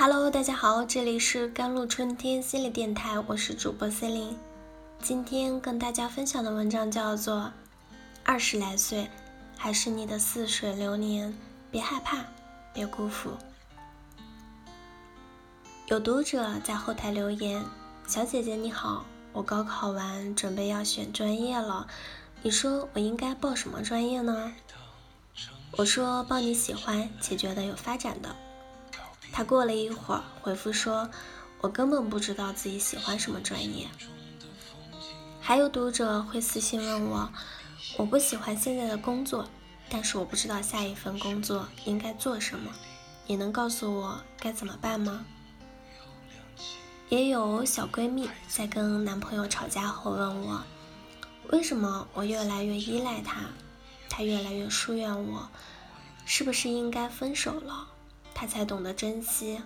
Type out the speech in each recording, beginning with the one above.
Hello，大家好，这里是甘露春天心理电台，我是主播 C 琳。今天跟大家分享的文章叫做《二十来岁还是你的似水流年》，别害怕，别辜负。有读者在后台留言：“小姐姐你好，我高考完准备要选专业了，你说我应该报什么专业呢？”我说：“报你喜欢且觉得有发展的。”他过了一会儿回复说：“我根本不知道自己喜欢什么专业。”还有读者会私信问我：“我不喜欢现在的工作，但是我不知道下一份工作应该做什么，你能告诉我该怎么办吗？”也有小闺蜜在跟男朋友吵架后问我：“为什么我越来越依赖他，他越来越疏远我？是不是应该分手了，他才懂得珍惜？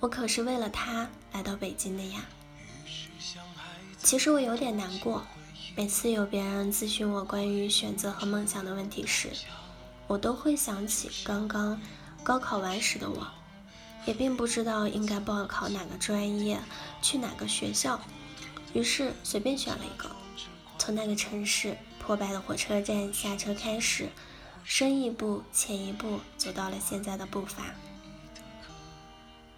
我可是为了他来到北京的呀。”其实我有点难过，每次有别人咨询我关于选择和梦想的问题时，我都会想起刚刚高考完时的我，也并不知道应该报考哪个专业，去哪个学校，于是随便选了一个。从那个城市破败的火车站下车开始，深一步浅一步走到了现在的步伐。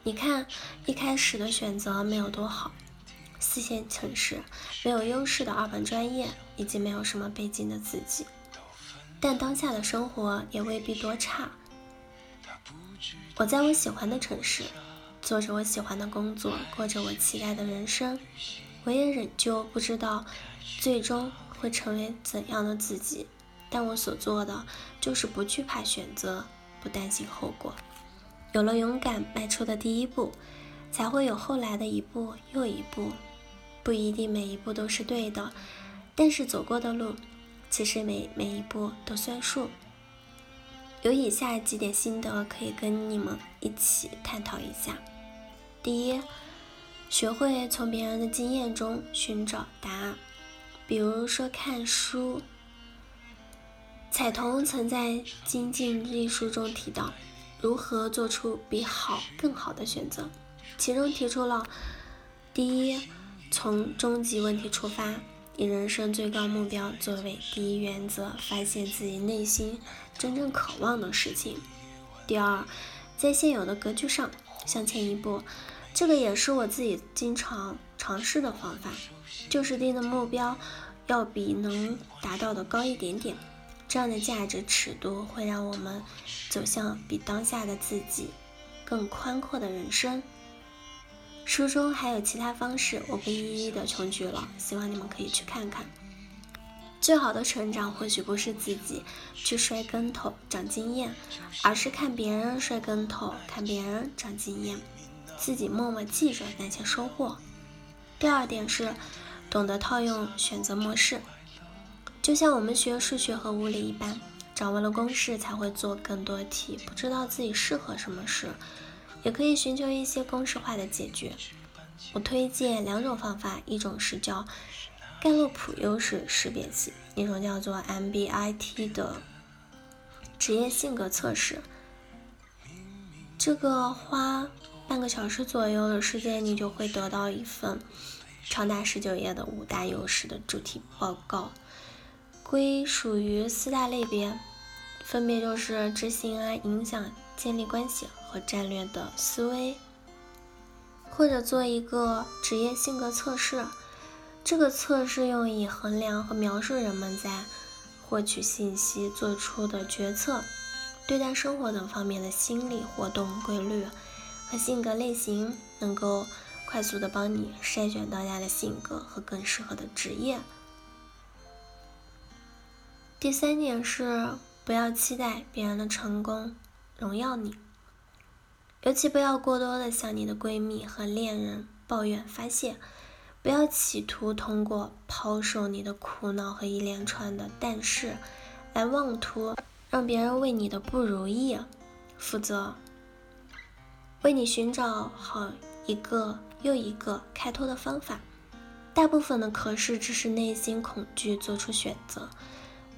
你看，一开始的选择没有多好。四线城市没有优势的二本专业，以及没有什么背景的自己，但当下的生活也未必多差。我在我喜欢的城市，做着我喜欢的工作，过着我期待的人生。我也仍旧不知道最终会成为怎样的自己，但我所做的就是不惧怕选择，不担心后果。有了勇敢迈出的第一步，才会有后来的一步又一步。不一定每一步都是对的，但是走过的路，其实每每一步都算数。有以下几点心得可以跟你们一起探讨一下。第一，学会从别人的经验中寻找答案，比如说看书。彩童曾在《精进》一书中提到，如何做出比好更好的选择，其中提出了第一。从终极问题出发，以人生最高目标作为第一原则，发现自己内心真正渴望的事情。第二，在现有的格局上向前一步，这个也是我自己经常尝试的方法，就是定的目标要比能达到的高一点点，这样的价值尺度会让我们走向比当下的自己更宽阔的人生。书中还有其他方式，我不一一的穷举了，希望你们可以去看看。最好的成长或许不是自己去摔跟头长经验，而是看别人摔跟头，看别人长经验，自己默默记着那些收获。第二点是懂得套用选择模式，就像我们学数学和物理一般，掌握了公式才会做更多题，不知道自己适合什么事。也可以寻求一些公式化的解决。我推荐两种方法，一种是叫盖洛普优势识别器，一种叫做 MBIT 的职业性格测试。这个花半个小时左右的时间，你就会得到一份长达十九页的五大优势的主题报告，归属于四大类别，分别就是执行啊、影响、建立关系。和战略的思维，或者做一个职业性格测试。这个测试用以衡量和描述人们在获取信息、做出的决策、对待生活等方面的心理活动规律和性格类型，能够快速的帮你筛选大家的性格和更适合的职业。第三点是，不要期待别人的成功荣耀你。尤其不要过多的向你的闺蜜和恋人抱怨发泄，不要企图通过抛售你的苦恼和一连串的但是，来妄图让别人为你的不如意负责，为你寻找好一个又一个开脱的方法。大部分的可是只是内心恐惧做出选择，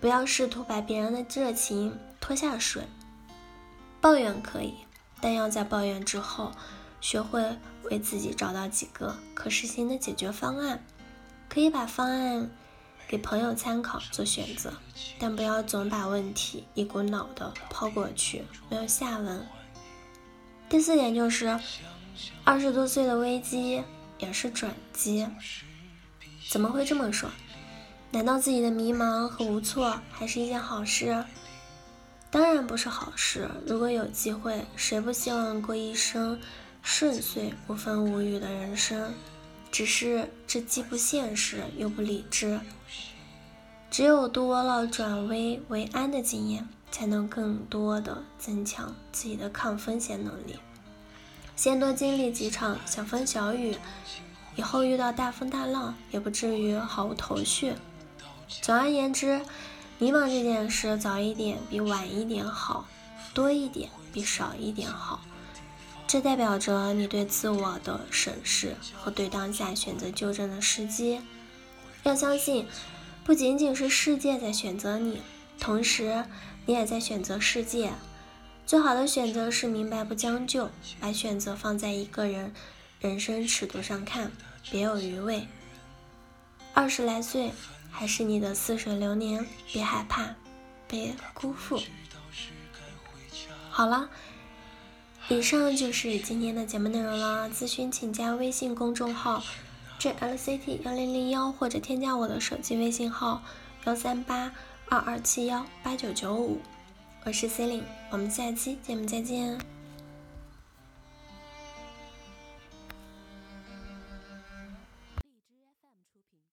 不要试图把别人的热情拖下水。抱怨可以。但要在抱怨之后学会为自己找到几个可实行的解决方案，可以把方案给朋友参考做选择，但不要总把问题一股脑的抛过去，没有下文。第四点就是，二十多岁的危机也是转机。怎么会这么说？难道自己的迷茫和无措还是一件好事？当然不是好事。如果有机会，谁不希望过一生顺遂、无风无雨的人生？只是这既不现实又不理智。只有多了转危为安的经验。才能更多的增强自己的抗风险能力。先多经历几场小风小雨，以后遇到大风大浪也不至于毫无头绪。总而言之，迷茫这件事早一点比晚一点好，多一点比少一点好。这代表着你对自我的审视和对当下选择纠正的时机。要相信，不仅仅是世界在选择你，同时。你也在选择世界，最好的选择是明白不将就，把选择放在一个人人生尺度上看，别有余味。二十来岁还是你的似水流年，别害怕，别辜负。好了，以上就是今天的节目内容了。咨询请加微信公众号 jlct 幺零零幺，或者添加我的手机微信号幺三八。二二七幺八九九五，我是 c e l i n e 我们下期节目再见。